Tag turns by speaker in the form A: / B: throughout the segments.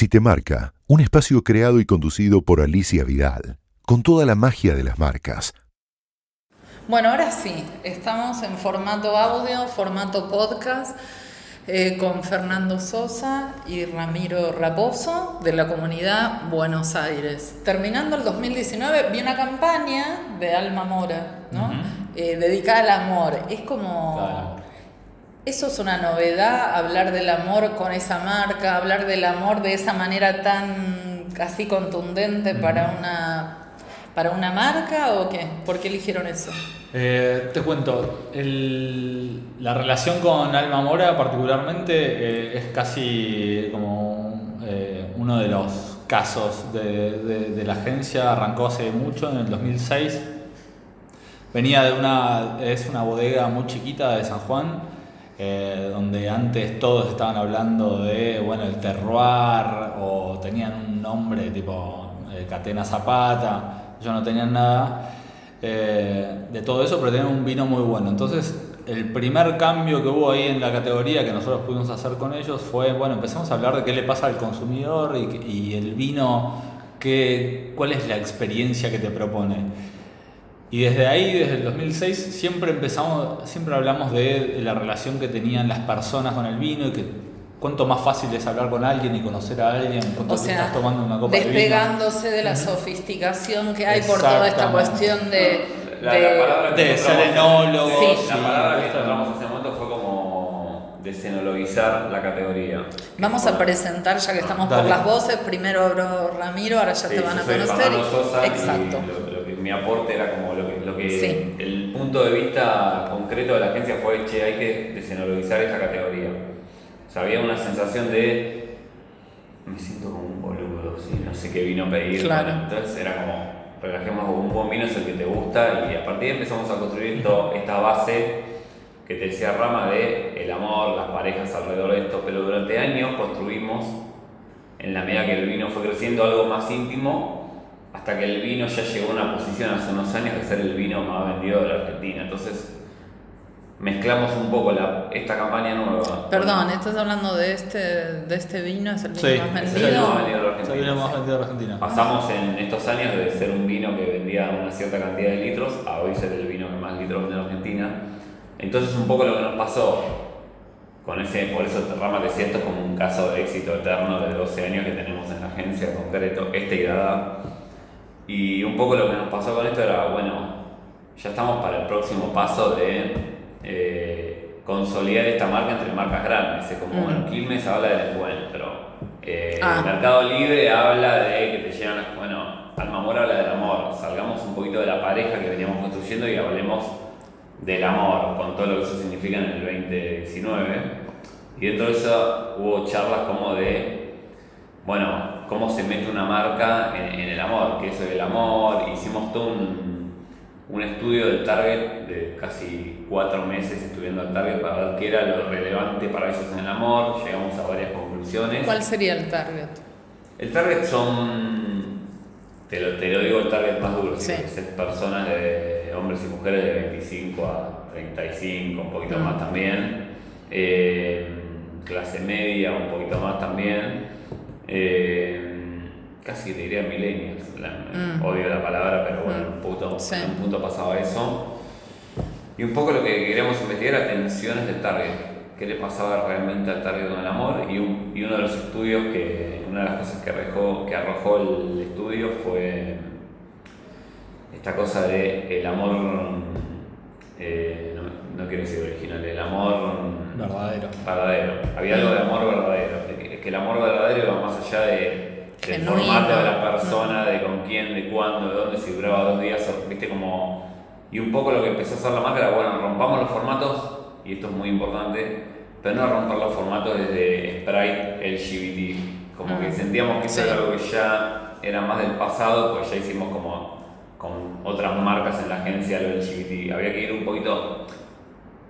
A: Si te marca, un espacio creado y conducido por Alicia Vidal, con toda la magia de las marcas.
B: Bueno, ahora sí, estamos en formato audio, formato podcast, eh, con Fernando Sosa y Ramiro Raposo de la comunidad Buenos Aires. Terminando el 2019, vi una campaña de Alma Mora, ¿no? Eh, dedicada al amor. Es como... Eso es una novedad, hablar del amor con esa marca, hablar del amor de esa manera tan casi contundente para una para una marca o qué? ¿Por qué eligieron eso?
C: Eh, te cuento, la relación con Alma Mora particularmente eh, es casi como eh, uno de los casos de, de, la agencia, arrancó hace mucho, en el 2006. Venía de una, es una bodega muy chiquita de San Juan, donde antes todos estaban hablando de, bueno, el terroir o tenían un nombre tipo Catena Zapata, yo no tenían nada eh, de todo eso, pero tenían un vino muy bueno. Entonces, el primer cambio que hubo ahí en la categoría que nosotros pudimos hacer con ellos fue, bueno, empezamos a hablar de qué le pasa al consumidor y, el vino, qué, cuál es la experiencia que te propone. Y desde ahí, desde el 2006, siempre empezamos, siempre hablamos de, la relación que tenían las personas con el vino y que cuánto más fácil es hablar con alguien y conocer a alguien cuando estás tomando una copa
B: despegándose de, la sofisticación que hay por toda esta cuestión de,
D: la, de,
C: de serenólogos.
D: Sí. La palabra que encontramos hace un momento fue como desenologizar la categoría.
B: Vamos a presentar, ya que estamos por las voces, primero Ramiro, ahora ya te van a conocer.
D: Exacto. lo, que, mi aporte era como lo que, lo que el punto de vista concreto de la agencia fue, che, hay que desenologizar esta categoría o sea, había una sensación de. Me siento como un boludo, ¿sí? no sé qué vino pedir.
B: Claro.
D: Entonces era como, relajemos, un buen vino es el que te gusta y a partir de ahí empezamos a construir todo, esta base que te decía Rama de el amor, las parejas alrededor de esto, pero durante años construimos, en la medida que el vino fue creciendo, algo más íntimo, hasta que el vino ya llegó a una posición hace unos años de ser el vino más vendido de la Argentina. Entonces, mezclamos un poco la, esta campaña nueva.
B: Perdón, ¿estás hablando de este, de este vino? ¿Es el vino más vendido?
D: Es el
B: más
D: vendido de la Argentina.
C: vino más vendido de Argentina.
D: Pasamos en estos años de ser un vino que vendía una cierta cantidad de litros a hoy ser el vino que más litros vende en Argentina. Entonces un poco lo que nos pasó con ese, por eso Rama te siento como un caso de éxito eterno de 12 años que tenemos en la agencia concreto, este y Dada. Y un poco lo que nos pasó con esto era, bueno, ya estamos para el próximo paso de eh, consolidar esta marca entre marcas grandes. Es como, bueno, Quilmes habla del encuentro. Eh, ah. Mercado Libre habla de que te llegan, bueno, Alma Amor habla del amor. Salgamos un poquito de la pareja que veníamos construyendo y hablemos del amor, con todo lo que eso significa en el 2019. Y dentro de eso hubo charlas como de, bueno, cómo se mete una marca en, en el amor, que eso es el amor. Hicimos todo un un estudio del target de casi cuatro meses estudiando al target para ver qué era lo relevante para ellos en el amor. Llegamos a varias conclusiones.
B: ¿Cuál sería el target?
D: El target son, te lo, te lo digo, el target más duro, sí. personas de hombres y mujeres de 25 a 35, un poquito más también. Eh, clase media, un poquito más también. Eh, casi te diría millennials, mm. odio la palabra, pero bueno, en, un punto, en un punto pasaba eso. Y un poco lo que queríamos investigar era tensiones del target, qué le pasaba realmente al target con el amor, y, y uno de los estudios que, una de las cosas que arrojó, que arrojó el estudio fue esta cosa de el amor, eh, no, quiero decir original, el amor
C: verdadero.
D: verdadero. Había algo de amor verdadero, que el amor verdadero va más allá de del formato de la persona, de con quién, de cuándo, de dónde, si duraba dos días, viste como... Y un poco lo que empezó a hacer la marca era, bueno, rompamos los formatos, y esto es muy importante, pero no romper los formatos desde Sprite LGBT, como que sentíamos que eso era algo que ya era más del pasado, pues ya hicimos como con otras marcas en la agencia lo LGBT. Había que ir un poquito,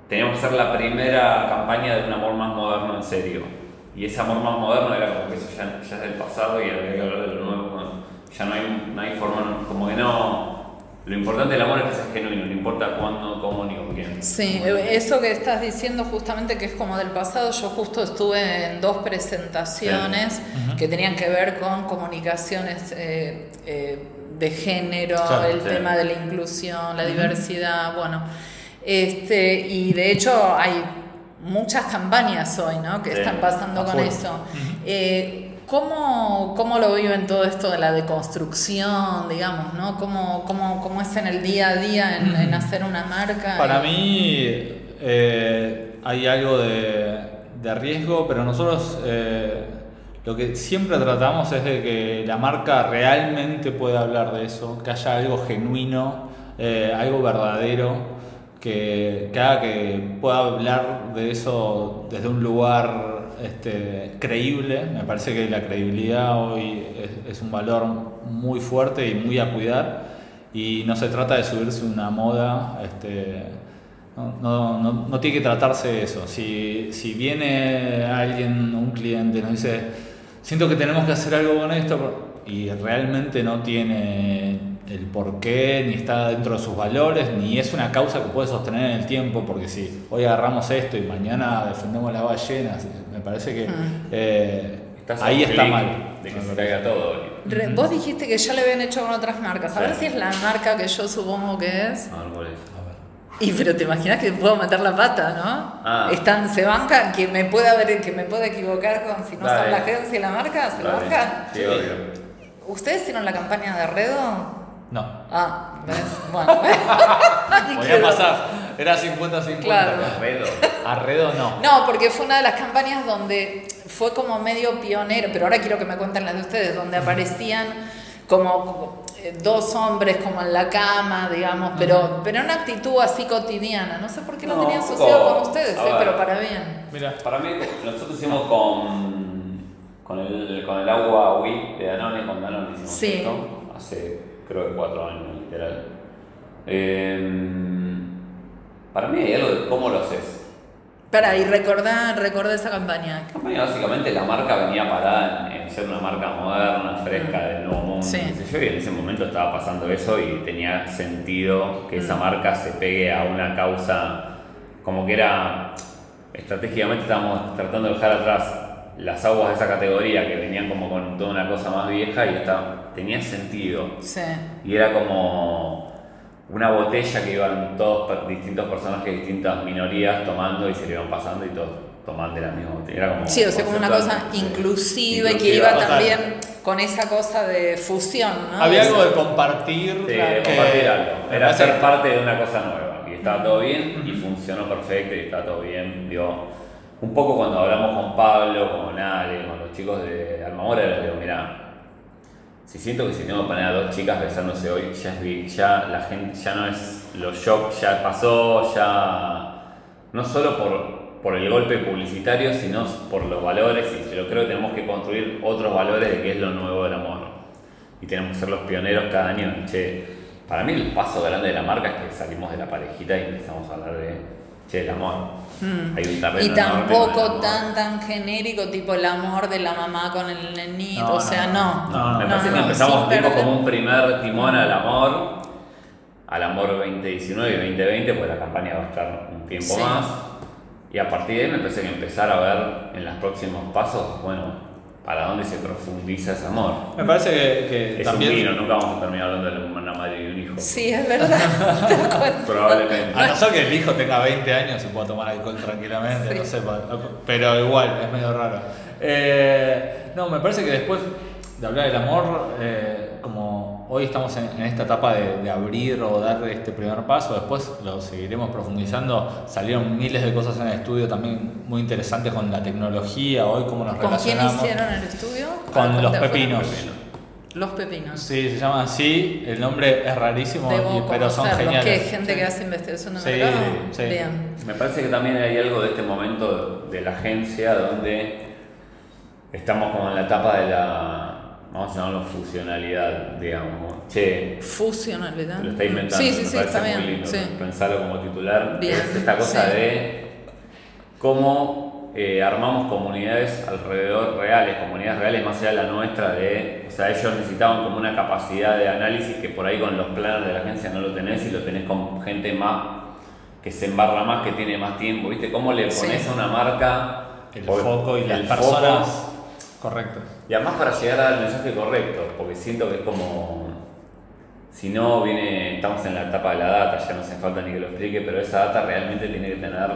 D: teníamos que hacer la primera campaña de un amor más moderno en serio y ese amor más moderno era como que eso ya, es del pasado y había que hablar de lo nuevo. ya no hay, no hay forma, como que no, lo importante del amor es que sea genuino, no importa cuándo, cómo ni con quién.
B: Sí, eso que estás diciendo justamente que es como del pasado, yo justo estuve en dos presentaciones que tenían que ver con comunicaciones eh, eh, de género,
C: Claro,
B: el
D: sí.
B: tema de la inclusión, la diversidad, bueno, este, y de hecho hay muchas campañas hoy, ¿no? Que están pasando con eso. Eh, ¿Cómo, ¿Cómo lo viven todo esto de la deconstrucción, digamos, ¿no? ¿Cómo, cómo, cómo es en el día a día en, en hacer una marca?
C: Para
B: Y-
C: mí eh, hay algo de, de riesgo, pero nosotros eh, lo que siempre tratamos es de que la marca realmente pueda hablar de eso, que haya algo genuino, eh, algo verdadero, que, que que pueda hablar de eso desde un lugar este, creíble. Me parece que la credibilidad hoy es, un valor muy fuerte y muy a cuidar. Y no se trata de subirse una moda, este, no, no, no, tiene que tratarse de eso. Si, si viene alguien, un cliente, nos dice, siento que tenemos que hacer algo con esto, y realmente no tiene el porqué, ni está dentro de sus valores, ni es una causa que puede sostener en el tiempo, porque si hoy agarramos esto y mañana defendemos las ballenas, me parece que eh, ahí está mal.
D: De que se caiga todo.
B: Re- Vos dijiste que ya le habían hecho con otras marcas. A ver
D: Sí.
B: si es la marca que yo supongo que es.
D: A ver cuál es.
B: Y pero te imaginas que puedo meter la pata, ¿no?
D: Ah.
B: Están, se bancan, que me pueda ver, que me pueda equivocar con si no
D: Dale.
B: son la agencia y la marca, se
D: Dale.
B: bancan.
D: Sí, obvio.
B: ¿Ustedes hicieron la campaña de Redo?
C: No.
B: Ah, ¿ves? Bueno.
C: Podía pasar, era 50-50.
B: Claro.
D: Redo.
C: Arredo no.
B: No, porque fue una de las campañas donde fue como medio pionero, pero ahora quiero que me cuenten las de ustedes, donde aparecían como, eh, dos hombres como en la cama, digamos, pero, pero una actitud así cotidiana. No sé por qué lo
D: No,
B: tenía
D: un
B: asociado con ustedes, eh,
D: ver.
B: pero para bien.
C: Mira.
D: Para mí, nosotros hicimos con, con, el, con el agua Wii de Danone, con Danone hicimos
B: Sí.
D: esto, hace creo que cuatro años, literal. Eh, para mí hay algo de cómo lo haces.
B: Para, y recordá, recordá esa campaña.
D: La campaña básicamente la marca venía parada en, en ser una marca moderna, fresca, del nuevo mundo.
B: Sí.
D: sé yo, y en ese momento estaba pasando eso y tenía sentido que esa marca se pegue a una causa como que era estratégicamente estábamos tratando de dejar atrás las aguas de esa categoría que venían como con toda una cosa más vieja y estaba, tenía sentido.
B: Sí.
D: Y era como una botella que iban todos distintos personajes, distintas minorías tomando y se le iban pasando y todos tomaban de la misma botella. Era como
B: Sí, o sea, como una cosa
D: sí.
B: inclusiva y que iba también con esa cosa de fusión, ¿no?
C: Había algo de compartir.
D: Sí,
C: claro,
D: de compartir algo. Era ser parte de una cosa nueva. Y estaba todo bien y funcionó perfecto y estaba todo bien. Digo, un poco cuando hablamos con Pablo, con Ale, con los chicos de Almamora, les digo, mirá, si siento que si tengo que poner a dos chicas besándose hoy, ya, es, ya la gente, ya no es los shock, ya pasó, ya no solo por, por el golpe publicitario, sino por los valores, y yo creo que tenemos que construir otros valores de qué es lo nuevo del amor. Y tenemos que ser los pioneros cada año. Che, para mí el paso grande de la marca es que salimos de la parejita y empezamos a hablar de, el amor. Hay un terreno
B: Y tampoco tan tan genérico, tipo el amor de la mamá con el nenito,
C: No,
B: o sea, no.
C: no, no,
D: Me parece que empezamos tipo como un primer timón al amor, al amor 2019 y 2020, pues la campaña va a estar un tiempo
B: Sí.
D: más. Y a partir de ahí me empecé a empezar a ver en los próximos pasos, bueno, para dónde se profundiza ese amor.
C: Me parece que, que
D: Es
C: también.
D: un vino, nunca vamos a terminar hablando de una madre y un hijo.
B: Sí, es verdad.
D: Probablemente.
C: A no ser que el hijo tenga 20 años y pueda tomar alcohol tranquilamente,
B: Sí.
C: no sé, pero igual, es medio raro. Eh, no, me parece que después de hablar del amor, eh, como hoy estamos en, en esta etapa de, de abrir o dar este primer paso, después lo seguiremos profundizando. Salieron miles de cosas en el estudio también muy interesantes con la tecnología, hoy cómo nos
B: ¿Con quién
C: relacionamos.
B: hicieron el estudio?
C: Con
B: Ah,
C: los pepinos.
B: Los pepinos.
C: Sí, se llama así, el nombre es rarísimo,
B: Debo
C: y- pero son geniales.
B: ¿Qué? ¿Gente que hace investigación de
C: Sí,
B: mercado?
C: sí.
B: Bien.
D: Me parece que también hay algo de este momento de la agencia donde estamos como en la etapa de la, vamos a llamarlo fusionalidad, digamos. Che,
B: Fusionalidad.
D: lo está inventando,
B: Sí, sí,
D: me
B: sí,
D: parece
B: está
D: muy
B: bien.
D: lindo
B: sí.
D: pensarlo como titular.
B: Bien,
D: Es esta cosa
B: sí.
D: de cómo eh, armamos comunidades alrededor reales, comunidades reales más allá de la nuestra, de, o sea, ellos necesitaban como una capacidad de análisis que por ahí con los planes de la agencia no lo tenés y lo tenés con gente más que se embarra más, que tiene más tiempo, ¿viste? ¿Cómo le pones a una marca
C: El foco y las personas correctas.
D: y además para llegar al mensaje correcto, porque siento que es como. Si no, viene. Estamos en la etapa de la data, ya no hace falta ni que lo explique, pero esa data realmente tiene que tener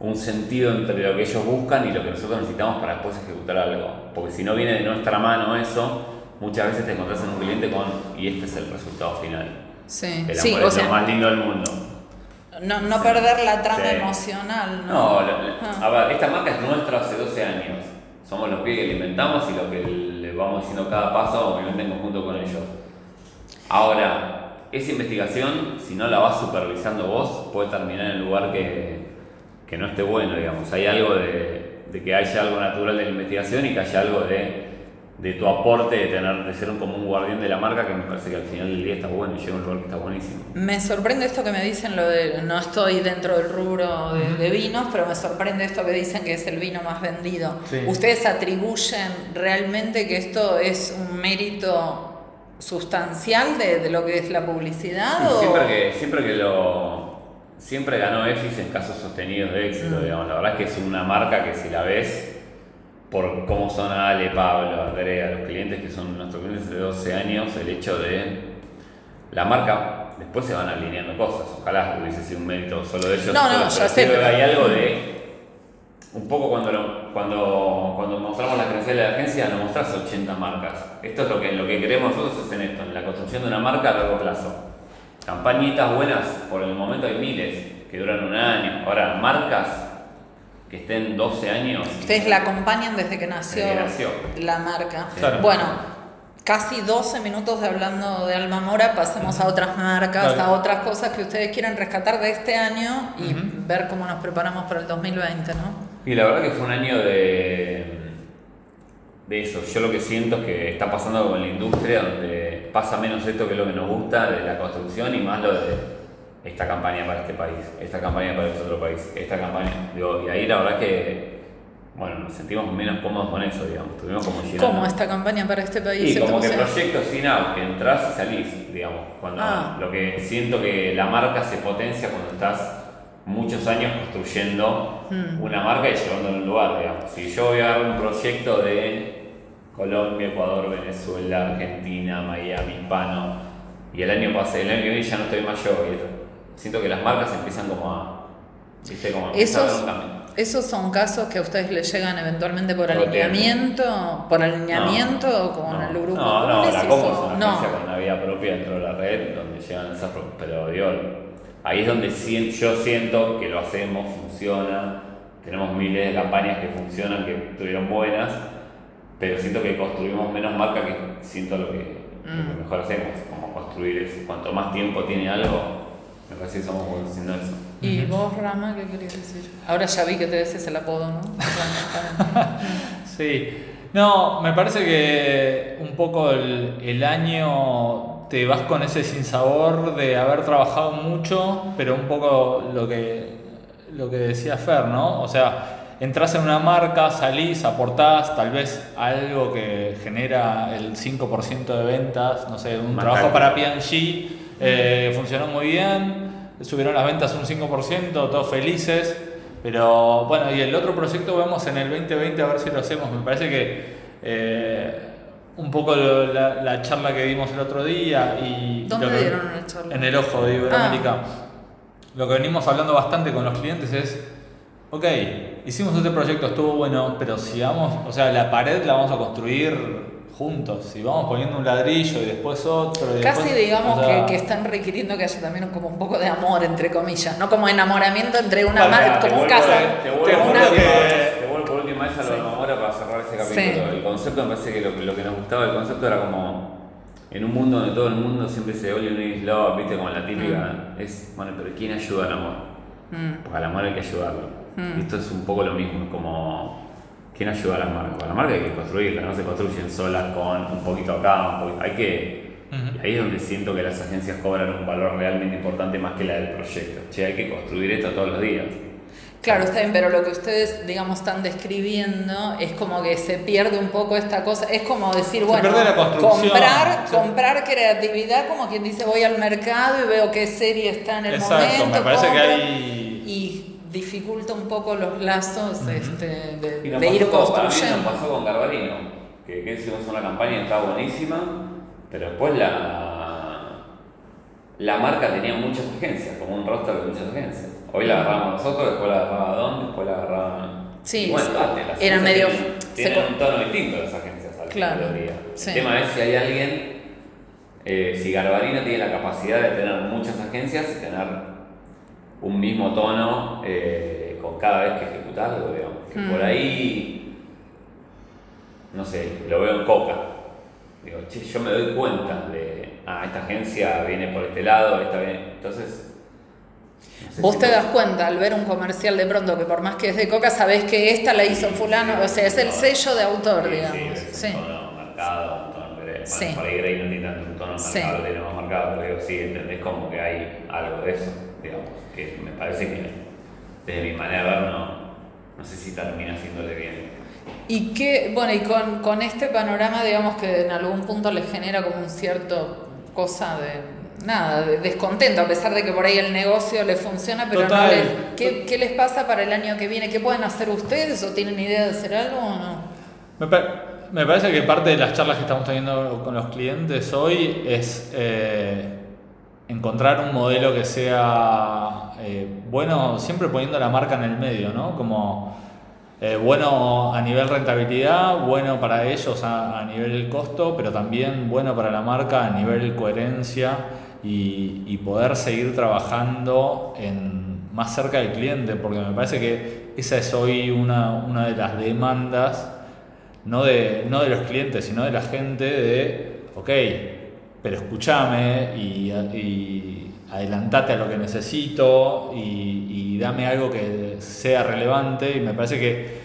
D: un sentido entre lo que ellos buscan y lo que nosotros necesitamos para después ejecutar algo. Porque si no viene de nuestra mano eso, muchas veces te encontrás en un cliente con. y este es el resultado final.
B: Sí,
D: El
B: sí, o
D: es lo
B: sea,
D: más lindo del mundo.
B: no, no perder la trama
D: Sí.
B: emocional, ¿no?
D: No, lo- lo-
B: Ah.
D: a ver, esta marca es nuestra hace 12 años. Somos los pibes que la inventamos y lo que le vamos diciendo cada paso, obviamente en conjunto con ellos. Ahora, esa investigación, si no la vas supervisando vos, puede terminar en un lugar que, que no esté bueno, digamos. Hay algo de, de que haya algo natural de la investigación y que haya algo de, de tu aporte, de, tener, de ser un, como un guardián de la marca, que me parece que al final del día está bueno y llega a un lugar que está buenísimo.
B: Me sorprende esto que me dicen, lo de no estoy dentro del rubro de, de vinos, pero me sorprende esto que dicen que es el vino más vendido.
C: Sí.
B: ¿Ustedes atribuyen realmente que esto es un mérito sustancial de, de lo que es la publicidad?
D: Sí,
B: o-
D: siempre que, siempre que lo. Siempre ganó EFIS en casos sostenidos de éxito,
B: Mm.
D: digamos. La verdad es que es una marca que si la ves, por cómo son Ale, Pablo, Andrea, los clientes que son nuestros clientes de 12 años, el hecho de la marca, después se van alineando cosas. Ojalá hubiese sido un mérito solo de ellos.
B: No, no, ya sé, pero-
D: hay algo de. Un poco cuando, lo- cuando, cuando mostramos las credenciales de la agencia, nos mostrás 80 marcas. Esto es lo que, lo que queremos nosotros es en esto, en la construcción de una marca a largo plazo. Campañitas buenas, por el momento hay miles que duran un año. Ahora, marcas que estén 12 años.
B: Ustedes la acompañan desde que nació,
D: Desde que nació.
B: la marca.
C: Claro.
B: Bueno, casi 12 minutos de hablando de Alma Mora, pasemos a otras marcas,
C: Claro.
B: a otras cosas que ustedes quieran rescatar de este año y ver cómo nos preparamos para el 2020, ¿no?
D: Y la verdad que fue un año de, de eso. Yo lo que siento es que está pasando con la industria, donde pasa menos esto que lo que nos gusta de la construcción y más lo de esta campaña para este país, esta campaña para este otro país, esta campaña. Digo, y ahí la verdad que, bueno, nos sentimos menos cómodos con eso, digamos. Tuvimos como.
B: ¿Cómo esta campaña para este país? Se
D: como que proyectos sin out, que entras y salís, digamos. Cuando
B: Ah.
D: lo que siento que la marca se potencia cuando estás muchos años construyendo
B: Mm.
D: una marca y llevándola a un lugar, digamos. Si yo voy a dar un proyecto de Colombia, Ecuador, Venezuela, Argentina, Miami, Hispano, y el año pasé, el año que viene ya no estoy más yo, y siento que las marcas empiezan como a, viste, como a
B: Esos, esos son casos que a ustedes les llegan eventualmente por
D: tiempo.
B: alineamiento, por alineamiento o con
D: no,
B: el grupo.
D: No,
B: ¿Cómo
D: no, la? Combo es una agencia con una vida propia dentro de la red donde llegan esas. Pero digo, ahí es donde yo siento que lo hacemos, funciona. Tenemos miles de campañas que funcionan, que estuvieron buenas, pero siento que construimos menos marca que siento lo que, lo
B: Mm.
D: que mejor hacemos, como construir eso. Cuanto más tiempo tiene algo, me parece que somos buenos haciendo eso.
B: ¿Y vos, Rama, qué querías decir? Ahora ya vi que te des el apodo, ¿no?
C: Sí. No, me parece que un poco el, el año te vas con ese sinsabor de haber trabajado mucho, pero un poco lo que, lo que decía Fer, ¿no? O sea, entras en una marca, salís, aportás tal vez algo que genera el 5% de ventas, no sé, un
D: Más
C: trabajo para P&G, eh, funcionó muy bien, subieron las ventas un 5%, todos felices. Pero bueno, y el otro proyecto vemos en el 2020 a ver si lo hacemos. Me parece que eh, un poco lo- la, la charla que dimos el otro día y...
B: ¿Dónde
C: que-
B: dieron la charla?
C: En el ojo de Iberoamérica. Lo que venimos hablando bastante con los clientes es, ok, hicimos este proyecto, estuvo bueno, pero si vamos, o sea, la pared la vamos a construir juntos, si vamos poniendo un ladrillo y después otro... y
B: Casi
C: después-
B: digamos
C: o sea,
B: que, que están requiriendo que haya también como un poco de amor, entre comillas, no como enamoramiento entre una
D: Te
B: como un casa.
D: Te vuelvo, por última vez- te vuelvo por última vez a lo de Mamora para cerrar ese capítulo.
B: Sí.
D: El concepto me parece que lo, que lo que nos gustaba del concepto era como en un mundo donde todo el mundo siempre se all you need is love, viste, como la típica, es, bueno, pero ¿quién ayuda al amor?
B: Mm.
D: Porque al amor hay que ayudarlo.
B: Mm.
D: Esto es un poco lo mismo, como ¿quién ayuda a las marcas? A la marca hay que construirla, no se construyen solas con un poquito acá, un poquito, hay que... Y ahí es donde siento que las agencias cobran un valor realmente importante más que la del proyecto. Che, hay que construir esto todos los días.
B: Claro, está bien, pero lo que ustedes, digamos, están describiendo es como que se pierde un poco esta cosa. Es como decir, bueno, comprar,
C: Sí.
B: comprar creatividad, como quien dice, voy al mercado y veo qué serie está en el
C: Exacto,
B: momento.
C: me parece que hay-
B: dificulta un poco los lazos este, de,
D: Y nos
B: de ir
D: pasó con- para mí
B: construyendo.
D: nos pasó con Garbarino, que, que hicimos una campaña y estaba buenísima, pero después la, la marca tenía muchas agencias, como un roster de muchas agencias. Hoy la agarramos nosotros, después la agarraba Don, después la agarraba...
B: Sí,
D: bueno,
B: sí.
D: date, las
B: Era medio-
D: Tienen, un tono distinto las agencias al
B: Claro,
D: del día.
B: sí.
D: El tema es si hay alguien, eh, si Garbarino tiene la capacidad de tener muchas agencias y tener un mismo tono eh, con cada vez que ejecuta algo, digamos. Que
B: Mm.
D: por ahí, no sé, lo veo en Coca. Digo, che, yo me doy cuenta de, ah, esta agencia viene por este lado, esta viene. Entonces. no sé
B: Vos
D: si
B: te
D: lo-
B: das cuenta al ver un comercial de pronto que por más que es de coca, sabés que esta la hizo fulano, o sea, es el sello de autor,
D: Sí,
B: digamos.
D: Sí, un tono marcado, un tono. Bueno, por ahí Grey no tiene tanto un tono
B: Sí.
D: marcado, tiene más marcado, pero digo, sí, entendés como que hay algo de eso, digamos, que me parece que desde mi manera de ver no, no sé si termina haciéndole bien.
B: Y que, bueno, y con, con este panorama, digamos que en algún punto les genera como un cierto cosa de, nada, de descontento, a pesar de que por ahí el negocio les funciona, pero
C: Total.
B: no les, ¿qué, qué les pasa para el año que viene? ¿Qué pueden hacer ustedes o tienen idea de hacer algo o no?
C: Me, pa- me parece que parte de las charlas que estamos teniendo con los clientes hoy es eh, encontrar un modelo que sea eh, bueno, siempre poniendo la marca en el medio, ¿no? Como eh, bueno a nivel rentabilidad, bueno para ellos a, a nivel costo, pero también bueno para la marca a nivel coherencia y, poder seguir trabajando más cerca del cliente, porque me parece que esa es hoy una, una de las demandas no de, no de los clientes, sino de la gente de, ok, pero escúchame y, y adelantate a lo que necesito y, dame algo que sea relevante. Y me parece que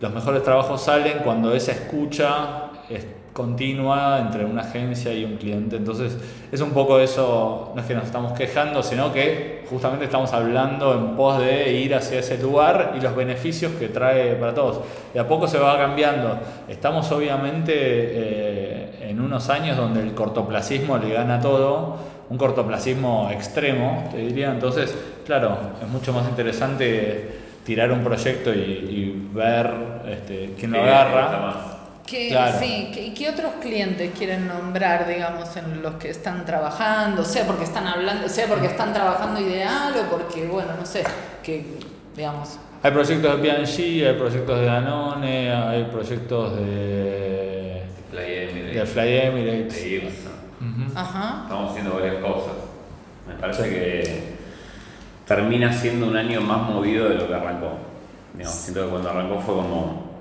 C: los mejores trabajos salen cuando esa escucha es continua entre una agencia y un cliente. Entonces es un poco eso, no es que nos estamos quejando, sino que justamente estamos hablando en pos de ir hacia ese lugar y los beneficios que trae para todos. De a poco se va cambiando. Estamos obviamente eh, en unos años donde el cortoplacismo le gana todo, un cortoplacismo extremo, te diría. Entonces, claro, es mucho más interesante tirar un proyecto y, y ver este, quién lo agarra.
D: Está más.
B: ¿Qué,
C: Claro.
B: sí, ¿qué- ¿y qué otros clientes quieren nombrar, digamos, en los que están trabajando? Sea porque están hablando, sea porque están trabajando ideal o porque, bueno, no sé, que, digamos,
C: Hay proyectos de P&G, hay proyectos de Danone, hay proyectos de,
D: Fly Emirates,
C: de Fly Emirates.
D: de
B: ajá,
D: Estamos haciendo varias cosas. Me parece que termina siendo un año más movido de lo que arrancó. Digamos, siento que cuando arrancó fue como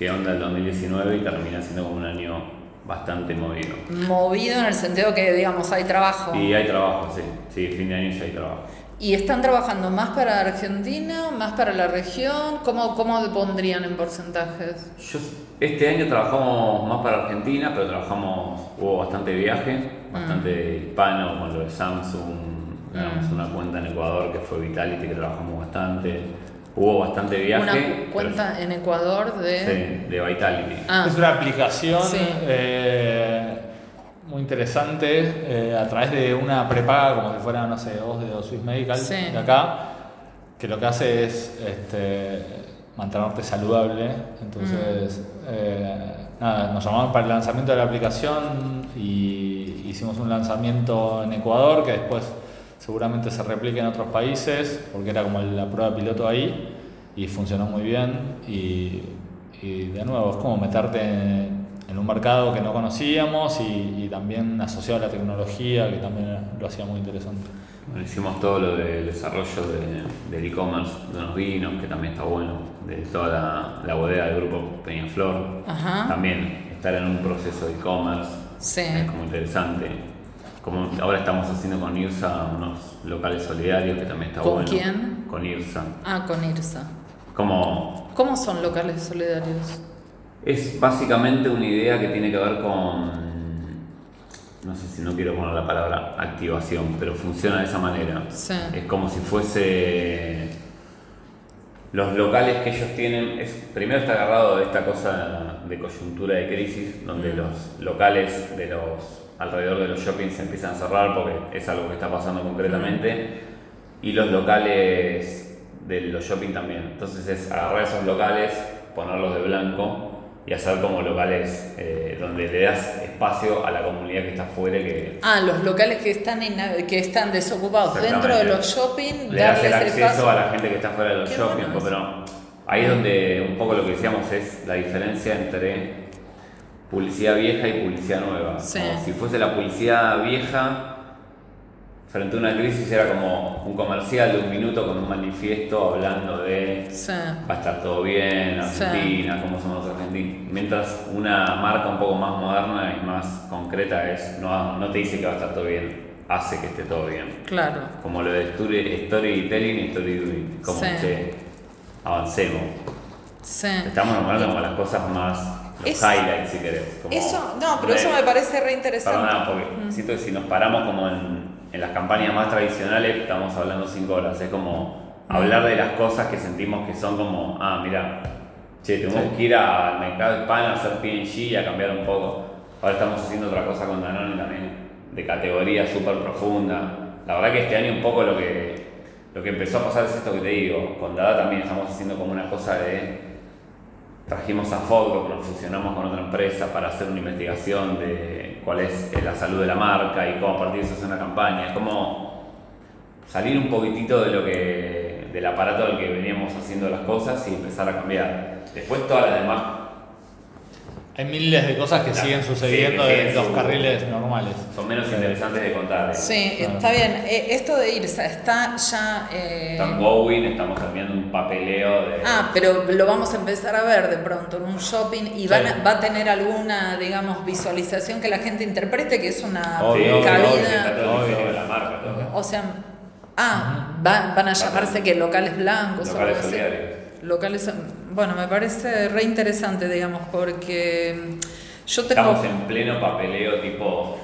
D: qué onda el 2019 y termina siendo como un año bastante movido.
B: movido en el sentido que, digamos, hay trabajo.
D: Y hay trabajo, sí. Sí, fin de año ya hay trabajo.
B: ¿Y están trabajando más para Argentina, más para la región? ¿Cómo, cómo pondrían en porcentajes?
D: Yo, este año trabajamos más para Argentina, pero trabajamos, hubo bastante viaje, bastante hispano, con lo de Samsung, ganamos
B: Mm.
D: una cuenta en Ecuador que fue Vitality, que trabajamos bastante. Hubo bastante viaje.
B: Una
D: pero-
B: cuenta en Ecuador de...
D: Sí, de Vitality.
B: Ah,
C: Es una aplicación
B: Sí.
C: eh, muy interesante eh, a través de una prepaga como si fuera, no sé, Osde o Swiss Medical
B: Sí.
C: de acá, que lo que hace es este, mantenerte saludable. Entonces,
B: Mm.
C: eh, nada, nos llamaron para el lanzamiento de la aplicación y hicimos un lanzamiento en Ecuador que después seguramente se replique en otros países porque era como la prueba piloto ahí y funcionó muy bien y, y de nuevo es como meterte en, en un mercado que no conocíamos y, y también asociado a la tecnología que también lo hacía muy interesante.
D: Bueno, hicimos todo lo del desarrollo de- del e-commerce, de unos vinos, que también está bueno, de toda la, la bodega del grupo Peñaflor.
B: Ajá.
D: También estar en un proceso de e-commerce
B: Sí.
D: es como interesante. Como ahora estamos haciendo con IRSA unos locales solidarios que también está
B: ¿Con
D: bueno.
B: quién?
D: Con IRSA.
B: Ah, con IRSA.
D: Como
B: ¿Cómo son locales solidarios?
D: es básicamente una idea que tiene que ver con no sé si no quiero poner la palabra activación, pero funciona de esa manera.
B: Sí.
D: Es como si fuese los locales que ellos tienen, es, primero está agarrado de esta cosa de coyuntura de crisis, donde los locales de los alrededor de los shoppings se empiezan a cerrar porque es algo que está pasando concretamente, y los locales de los shopping también. Entonces es agarrar esos locales, ponerlos de blanco y hacer como locales eh, donde le das espacio a la comunidad que está afuera. Que
B: Ah, los locales que están, que están desocupados dentro de los shopping,
D: le das el acceso a la gente que está fuera de los
B: Qué
D: shopping,
B: bueno eso.
D: pero ahí es donde un poco lo que decíamos es la diferencia entre publicidad vieja y publicidad nueva.
B: Sí.
D: Como si fuese la publicidad vieja frente a una crisis era como un comercial de un minuto con un manifiesto hablando de
B: Sí.
D: va a estar todo bien,
B: Sí.
D: Argentina, cómo somos los argentinos. Mientras una marca un poco más moderna y más concreta es, no, no te dice que va a estar todo bien, hace que esté todo bien.
B: Claro.
D: Como lo de story- storytelling y story doing. Como
B: Sí.
D: que avancemos.
B: Sí.
D: Estamos nombrando como las cosas más, los
B: Es-
D: highlights si querés. como
B: Eso, no, pero eso me parece re interesante.
D: Perdona, porque siento que si nos paramos como en, en las campañas más tradicionales, estamos hablando cinco horas. Es como hablar de las cosas que sentimos que son como, ah, mira, che, tenemos que ir al mercado hispano a hacer PNG y a cambiar un poco. Ahora estamos haciendo otra cosa con Danone también, de categoría súper profunda. La verdad que este año un poco lo que, lo que empezó a pasar es esto que te digo. Con Dada también estamos haciendo como una cosa de trajimos a Foco, nos fusionamos con otra empresa para hacer una investigación de cuál es eh, la salud de la marca y cómo a partir de eso hacer una campaña. Es como salir un poquitito de lo que del aparato del que veníamos haciendo las cosas y empezar a cambiar. Después todas las demás
C: Hay miles de cosas que
D: Claro,
C: siguen sucediendo en los
D: su-
C: carriles normales.
D: son menos interesantes de contar.
B: Sí, está bien. Eh, esto de irse está ya. eh,
D: Están going, estamos cambiando un papeleo de...
B: Ah, pero lo vamos a empezar a ver de pronto en un shopping y van
C: Sí.
B: va a tener alguna, digamos, visualización que la gente interprete que es una
C: Obvio,
B: cabida.
D: obvio, está todo
C: Obvio.
D: de la marca. todo.
B: O sea, ah, va- van a llamarse que locales blancos o
D: Locales
B: algo así.
D: solidarios.
B: Locales, bueno, me parece re interesante, digamos, porque yo tengo.
D: Estamos en pleno papeleo tipo...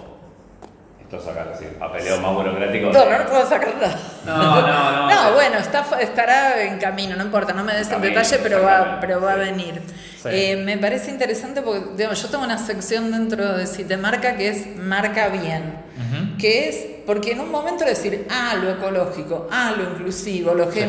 D: Esto es acá, sí, papeleo más burocrático.
B: No, no puedo sacar nada.
D: No, no, no.
B: No, bueno, está, estará en camino, no importa, no me des el
D: Camino,
B: detalle, pero va, pero va a venir.
C: Sí.
B: Eh, me parece interesante porque digamos, yo tengo una sección dentro de Citemarca que es marca bien, que es porque en un momento decir, ah, lo ecológico, ah, lo inclusivo, lo
C: Sí.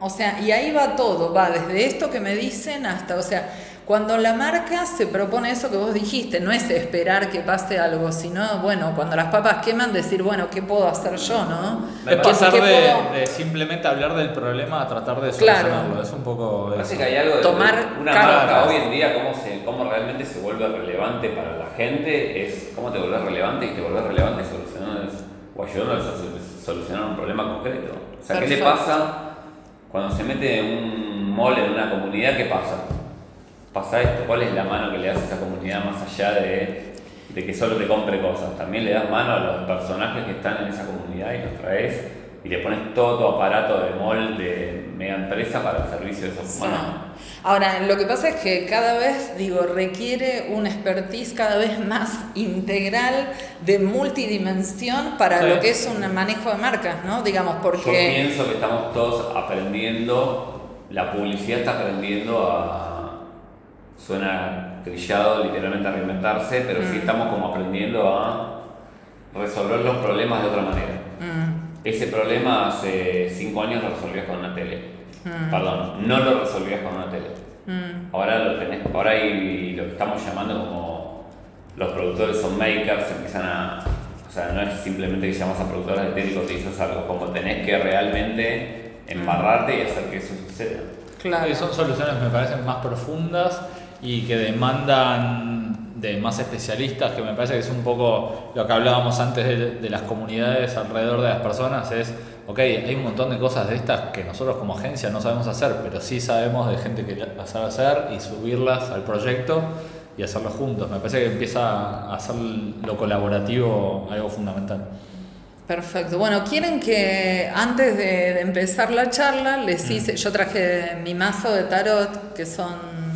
B: O sea, y ahí va todo, va desde esto que me dicen hasta, o sea, cuando la marca se propone eso que vos dijiste, no es esperar que pase algo, sino, bueno, cuando las papas queman, decir, bueno, ¿qué puedo hacer yo, no?
C: Es
B: ¿Qué-
C: pasar de,
B: puedo-
C: de simplemente hablar del problema a tratar de
B: Claro.
C: solucionarlo. Es un poco.
D: Me parece
C: eso.
D: que hay algo de
B: Tomar
D: una marca hoy en día, cómo, se, cómo realmente se vuelve relevante para la gente, es cómo te vuelves relevante y te vuelves relevante solucionando o ayudándoles a sol- solucionar un problema concreto. O sea, ¿qué le pasa cuando se mete un mall en una comunidad? ¿Qué pasa? Pasa esto, ¿cuál es la mano que le das a esa comunidad más allá de, de que solo te compre cosas? También le das mano a los personajes que están en esa comunidad y los traes y le pones todo tu aparato de mall de mega empresa para el servicio de esos
B: Sí.
D: humanos.
B: Ahora, lo que pasa es que cada vez, digo, requiere una expertise cada vez más integral de multidimensión para
C: Sí.
B: lo que es un manejo de marcas, ¿no? Digamos,
D: Yo
B: porque...
D: pienso que estamos todos aprendiendo, la publicidad está aprendiendo a, suena trillado literalmente a reinventarse, pero sí
B: Mm.
D: estamos como aprendiendo a resolver los problemas de otra manera.
B: Mm,
D: Ese problema hace cinco años lo resolvías con una tele.
B: Mm.
D: Perdón, no lo resolvías con una tele.
B: mm,
D: Ahora lo tenés, ahora hay lo que estamos llamando como los productores son makers, empiezan a. O sea, no es simplemente que llamas a productores de tele y cotizas algo, como tenés que realmente embarrarte y hacer que eso suceda.
B: claro.
C: Sí, son soluciones, me parecen, más profundas y que demandan de más especialistas, que me parece que es un poco lo que hablábamos antes de, de las comunidades alrededor de las personas, es, ok, hay un montón de cosas de estas que nosotros como agencia no sabemos hacer, pero sí sabemos de gente que las sabe hacer y subirlas al proyecto y hacerlo juntos. Me parece que empieza a hacer lo colaborativo algo fundamental.
B: Perfecto. Bueno, quieren que antes de, de empezar la charla les
C: Mm.
B: hice, yo traje mi mazo de tarot, que son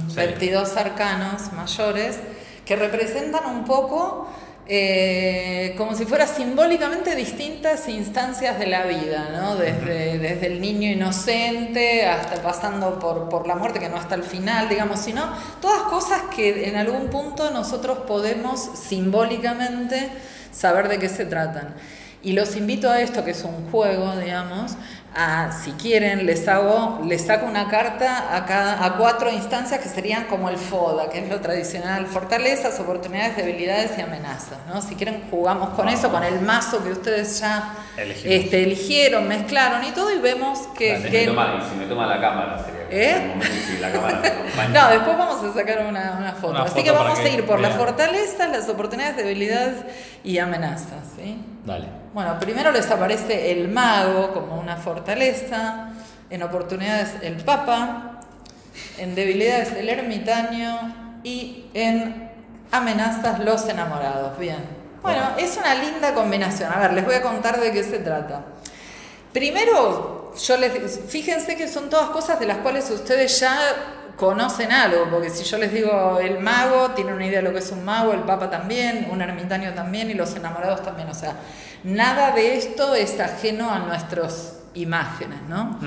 C: Sí.
B: 22 arcanos mayores, que representan un poco eh, como si fuera simbólicamente distintas instancias de la vida, ¿no? Desde, desde el niño inocente hasta pasando por, por la muerte, que no hasta el final, digamos, sino todas cosas que en algún punto nosotros podemos simbólicamente saber de qué se tratan. Y los invito a esto, que es un juego, digamos, a, si quieren, les hago, les saco una carta a, cada, a cuatro instancias que serían como el FODA, que es lo tradicional, fortalezas, oportunidades, debilidades y amenazas. ¿no? Si quieren, jugamos con eso, con el mazo que ustedes ya este, eligieron, mezclaron y todo, y vemos que...
D: Vale,
B: que-
D: si, me toma, y si me toma la cámara sería
B: ¿Eh?
D: si la cámara.
B: No, después vamos a sacar una, una foto.
C: Una
B: Así
C: foto
B: que vamos a ir por las fortalezas, las oportunidades, debilidades y amenazas. ¿sí?
C: Dale.
B: Bueno, primero les aparece el mago como una fortaleza, en oportunidades el papa, en debilidades el ermitaño y en amenazas los enamorados. Bien. Bueno, es una linda combinación. A ver, les voy a contar de qué se trata. Primero, yo les fíjense que son todas cosas de las cuales ustedes ya conocen algo, porque si yo les digo el mago, tienen una idea de lo que es un mago, el papa también, un ermitaño también y los enamorados también, o sea, nada de esto es ajeno a nuestras imágenes, ¿no?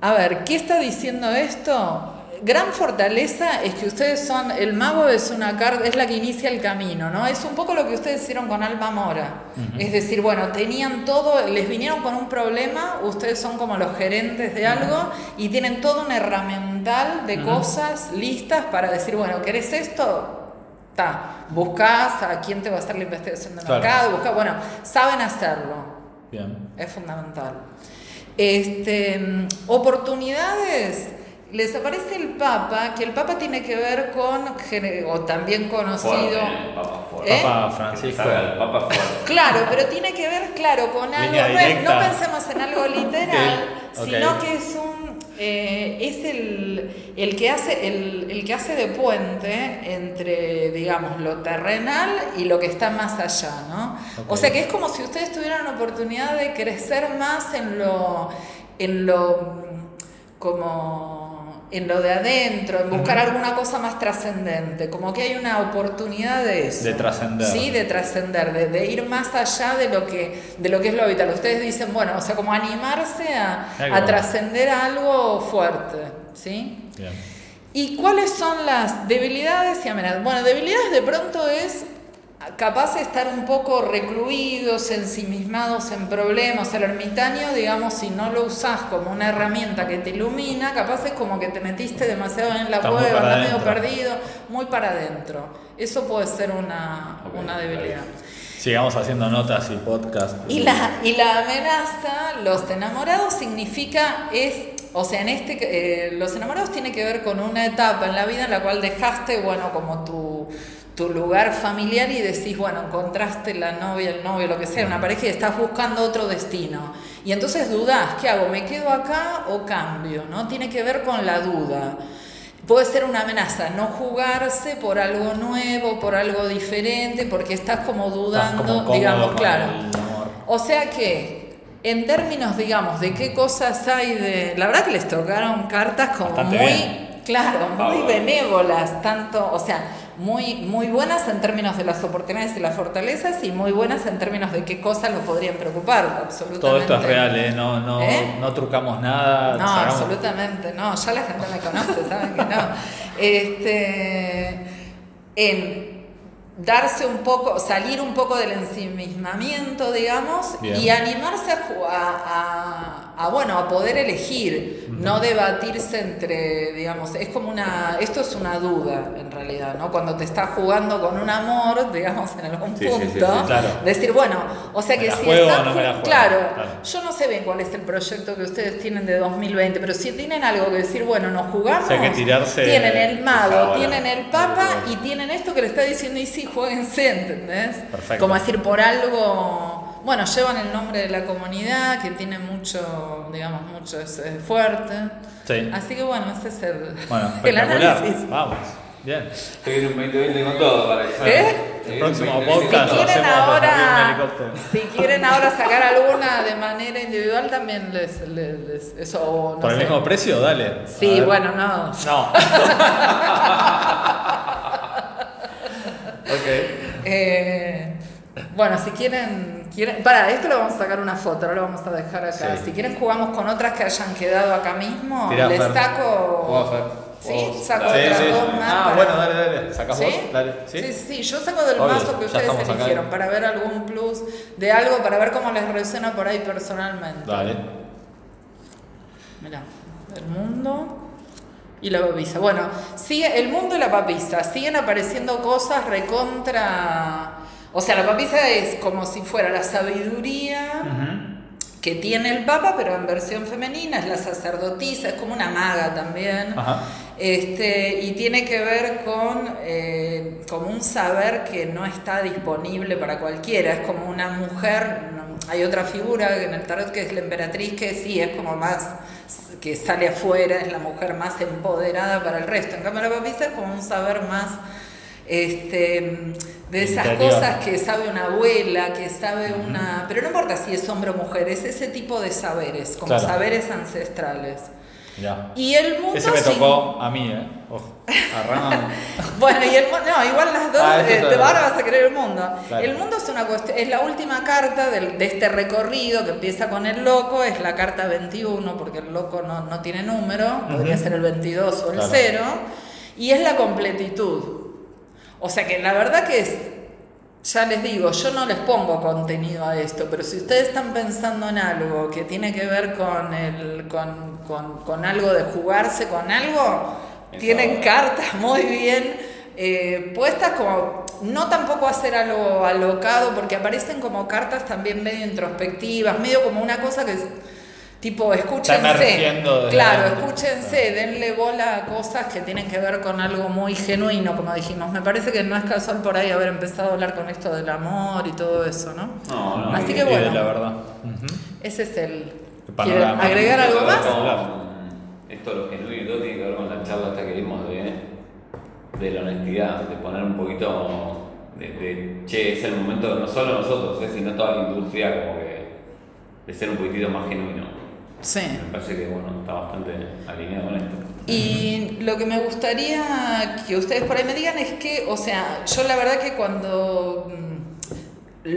B: A ver, ¿qué está diciendo esto? Gran fortaleza es que ustedes son, el mago es una carta, es la que inicia el camino, ¿no? Es un poco lo que ustedes hicieron con Alma Mora. Es decir, bueno, tenían todo, les vinieron con un problema, ustedes son como los gerentes de algo y tienen todo un herramental de cosas listas para decir, bueno, ¿querés esto? Ta, buscás a quién te va a hacer la investigación de
C: Claro.
B: mercado, buscás, bueno, saben hacerlo.
C: Bien.
B: Es fundamental. Este, oportunidades. Les aparece el Papa, que el Papa tiene que ver con, o también conocido.
D: Fuerte. Papa fuerte.
B: ¿Eh?
C: Papa Francisco.
D: el Papa fuerte.
B: Claro, pero tiene que ver, claro, con algo.
C: Línea
B: No, es-
C: directa.
B: no pensemos en algo literal, sino que es un. eh, es el, el que hace el, el que hace de puente entre, digamos, lo terrenal y lo que está más allá, ¿no? O sea que es como si ustedes tuvieran la oportunidad de crecer más en lo, en lo, como en lo de adentro, en buscar alguna cosa más trascendente, como que hay una oportunidad de eso.
C: De trascender.
B: Sí, de trascender, de, de ir más allá de lo que de lo que es lo vital. Ustedes dicen, bueno, o sea, como animarse a, a trascender algo fuerte, ¿sí?
C: Bien.
B: ¿Y cuáles son las debilidades y amenazas? Bueno, debilidades de pronto es capaz de estar un poco recluidos, ensimismados en problemas. El ermitaño, digamos, si no lo usás como una herramienta que te ilumina, capaz es como que te metiste demasiado en la
C: Estás
B: cueva, andás medio perdido, muy para adentro. Eso puede ser una, una debilidad.
C: Sigamos haciendo notas y podcast.
B: Y la, y la amenaza, los enamorados significa, es, o sea, en este, eh, los enamorados tiene que ver con una etapa en la vida en la cual dejaste, bueno, como tu, tu lugar familiar y decís, bueno, encontraste la novia, el novio, lo que sea, una pareja y estás buscando otro destino. Y entonces dudás, ¿qué hago? ¿Me quedo acá o cambio? ¿No? Tiene que ver con la duda. Puede ser una amenaza, no jugarse por algo nuevo, por algo diferente, porque estás como
C: Estás
B: dudando,
C: como
B: digamos, claro. O sea que, en términos, digamos, de qué cosas hay de... La verdad que les tocaron cartas como
C: Bastante
B: muy,
C: bien.
B: claro, muy benévolas, tanto, o sea, muy, muy buenas en términos de las oportunidades y las fortalezas y muy buenas en términos de qué cosas los podrían preocupar, absolutamente.
C: Todo esto es real, ¿eh? No, no,
B: ¿Eh?
C: no trucamos nada.
B: No,
C: sacamos-
B: absolutamente, no, ya la gente me conoce, saben que no. Este, en darse un poco, salir un poco del ensimismamiento, digamos,
C: Bien.
B: y animarse a, a- bueno, a poder elegir, no debatirse entre, digamos, es como una, esto es una duda en realidad, ¿no? Cuando te estás jugando con un amor, digamos, en algún
D: Sí, sí, sí,
B: punto,
D: sí,
C: claro.
B: decir, bueno, o sea
C: ¿Me
B: que si
C: juego no
B: claro,
C: Claro.
B: yo no sé bien cuál es el proyecto que ustedes tienen de 2020, pero si tienen algo que decir, bueno, nos jugamos.
C: O sea, que tirarse
B: tienen el mago, tienen el papa y tienen esto que le está diciendo, y sí, jueguense, ¿entendés?
C: Perfecto.
B: Como decir, por algo. Bueno, llevan el nombre de la comunidad, que tiene mucho, digamos, mucho, es, es fuerte.
C: Sí.
B: Así que bueno, ese es el,
C: Bueno,
B: el análisis.
C: Vamos. Bien.
D: Estoy en un 2020 con todo, parece.
B: ¿Eh?
D: Estoy
C: El próximo
D: 2020
C: podcast
B: Si quieren ahora, si quieren ahora sacar alguna de manera individual, también les, les- les- eso, no
C: ¿Por el mismo precio? Dale.
B: Sí, bueno, no.
C: No. ok.
B: Eh, bueno, si quieren, quieren. Para, esto lo vamos a sacar una foto, ahora lo vamos a dejar acá.
C: Sí.
B: Si quieren, jugamos con otras que hayan quedado acá mismo.
C: Tirá,
B: Les
C: Fer.
B: saco.
C: Jugá, Fer.
B: Sí,
C: Vos.
B: saco
C: Sí,
B: otras
C: sí.
B: dos más.
C: Ah,
B: para-
C: bueno, dale, dale. ¿Sacás vos? Dale.
B: ¿Sí?
C: ¿Sí?
B: sí, yo saco del
C: Obvio,
B: mazo que ustedes
C: acá.
B: eligieron para ver algún plus de algo, para ver cómo les resuena por ahí personalmente.
C: Dale.
B: Mirá, el mundo y la papisa. Bueno, sigue, el mundo y la papisa. Siguen apareciendo cosas recontra. O sea, la papisa es como si fuera la sabiduría que tiene el Papa, pero en versión femenina, es la sacerdotisa, es como una maga también.
C: Ajá.
B: Este, y tiene que ver con eh, como un saber que no está disponible para cualquiera, es como una mujer, hay otra figura en el tarot que es la emperatriz que sí, es como más que sale afuera, es la mujer más empoderada para el resto, en cambio la papisa es como un saber más este, de esas
C: Interior.
B: cosas que sabe una abuela, que sabe una... Pero no importa si es hombre o mujer, es ese tipo de saberes, como
C: Claro.
B: saberes ancestrales.
C: Mirá.
B: Y el mundo...
C: Ese me
B: sin-
C: tocó a mí, ¿eh? Ojo.
B: Bueno, y el no, igual las dos,
C: Ah, eso
B: este,
C: es
B: ahora vas a querer el mundo.
C: Claro.
B: El mundo es una cuestión, es la última carta del- de este recorrido que empieza con el loco, es la carta 21, porque el loco no, no tiene número, podría
C: Ujú.
B: ser el 22 o el
C: Claro.
B: 0, y es la completitud. O sea que la verdad que es, ya les digo, yo no les pongo contenido a esto, pero si ustedes están pensando en algo que tiene que ver con, el, con, con- con algo de jugarse con algo,
D: Eso.
B: tienen cartas muy bien eh, puestas como, no tampoco hacer algo alocado, porque aparecen como cartas también medio introspectivas, medio como una cosa que es tipo, escúchense. Claro, escúchense, denle bola a cosas que tienen que ver con algo muy genuino, como dijimos. Me parece que no es casual por ahí haber empezado a hablar con esto del amor y todo eso, ¿no?
D: No, no.
B: Así
D: y-
B: que bueno.
C: la verdad.
B: Ese es el...
C: El panorama.
B: ¿Quieren agregar algo más?
D: con- Esto lo genuino y todo tiene que ver con la charla esta que vimos de, de la honestidad, de poner un poquito de, de, che, es el momento, no solo nosotros, eh, sino toda la industria, como que de ser un poquitito más genuino.
B: Sí.
D: Me parece que bueno, está bastante alineado con esto.
B: Y lo que me gustaría que ustedes por ahí me digan es que, o sea, yo la verdad que cuando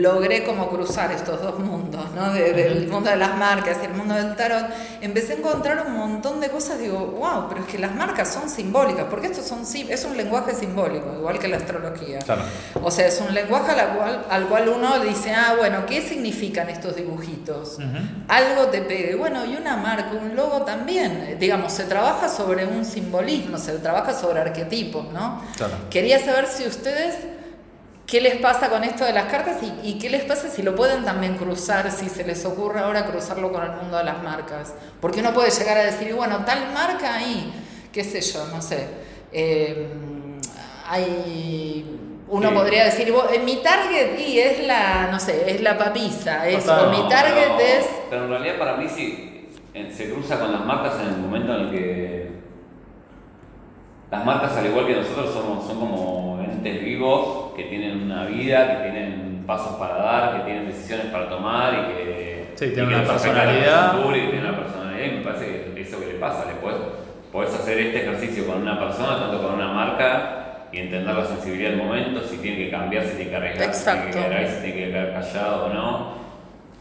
B: logré como cruzar estos dos mundos, ¿no? De- del mundo de las marcas y el mundo del tarot, empecé a encontrar un montón de cosas, digo, wow, pero es que las marcas son simbólicas, porque esto son, es un lenguaje simbólico, igual que la astrología.
C: Claro.
B: O sea, es un lenguaje al cual, al cual uno dice, ah, bueno, ¿qué significan estos dibujitos? Algo te pegue. Bueno, y una marca, un logo también. Digamos, se trabaja sobre un simbolismo, se trabaja sobre arquetipos, ¿no?
C: Claro.
B: Quería saber si ustedes, ¿qué les pasa con esto de las cartas y, y qué les pasa si lo pueden también cruzar, si se les ocurre ahora cruzarlo con el mundo de las marcas? Porque uno puede llegar a decir, bueno, tal marca ahí, qué sé yo, no sé. eh, hay... Uno
D: Sí.
B: podría decir, "Vos, eh, mi target y es la, no sé, es la papisa, es, o mi target
D: pero-
B: es
D: Pero en realidad para mí sí eh, se cruza con las marcas en el momento en el que las marcas al igual que nosotros somos, son como entes vivos que tienen una vida, que tienen pasos para dar, que tienen decisiones para tomar y que,
C: Sí,
D: y
C: tienen
D: que
C: una
D: la
C: personalidad.
D: y tienen una personalidad y me parece que eso que le pasa, le puedes, podés hacer este ejercicio con una persona, tanto con una marca y entender la sensibilidad del momento, si tiene que cambiar, si tiene que arriesgar, si tiene que quedar si tiene que quedar callado o no.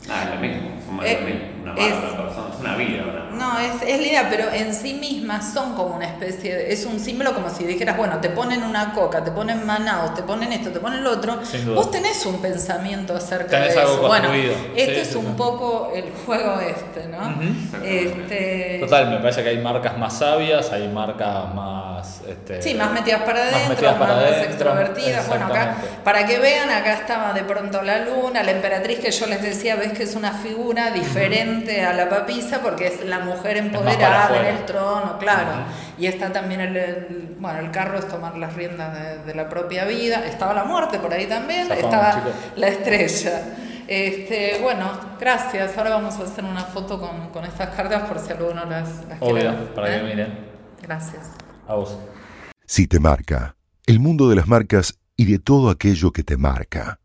D: Ah, es lo mismo, son más
B: Eh,
D: lo mismo. Una marca,
B: es-
D: una persona, es una vida. Una,
B: No, es, es la idea, pero en sí mismas son como una especie de. Es un símbolo como si dijeras, bueno, te ponen una coca, te ponen manados, te ponen esto, te ponen lo otro.
C: Sin duda.
B: Vos tenés un pensamiento acerca
C: Tenés
B: de
C: algo
B: eso. Bueno, este
C: Sí,
B: es
C: sí,
B: un
C: sí.
B: poco el juego este, ¿no? Este.
C: Total, me parece que hay marcas más sabias, hay marcas más. Este,
B: Sí, más metidas para
C: más
B: adentro, más,
C: metidas para adentro,
B: extrovertidas. Bueno, acá, para que vean, acá estaba de pronto la luna, la emperatriz que yo les decía, ves que es una figura diferente a la papisa porque es la mujer empoderada en el trono, claro. Y está también el, el- bueno, el carro es tomar las riendas de, de la propia vida. Estaba la muerte por ahí también,
C: Zafamos,
B: estaba
C: chicos.
B: la estrella. Este, bueno, gracias. Ahora vamos a hacer una foto con, con estas cartas por si alguno las, las quiere
C: Obvio,
B: ver,
C: para
B: ¿eh?
C: que miren.
B: Gracias.
C: A vos.
A: Si te marca, el mundo de las marcas y de todo aquello que te marca.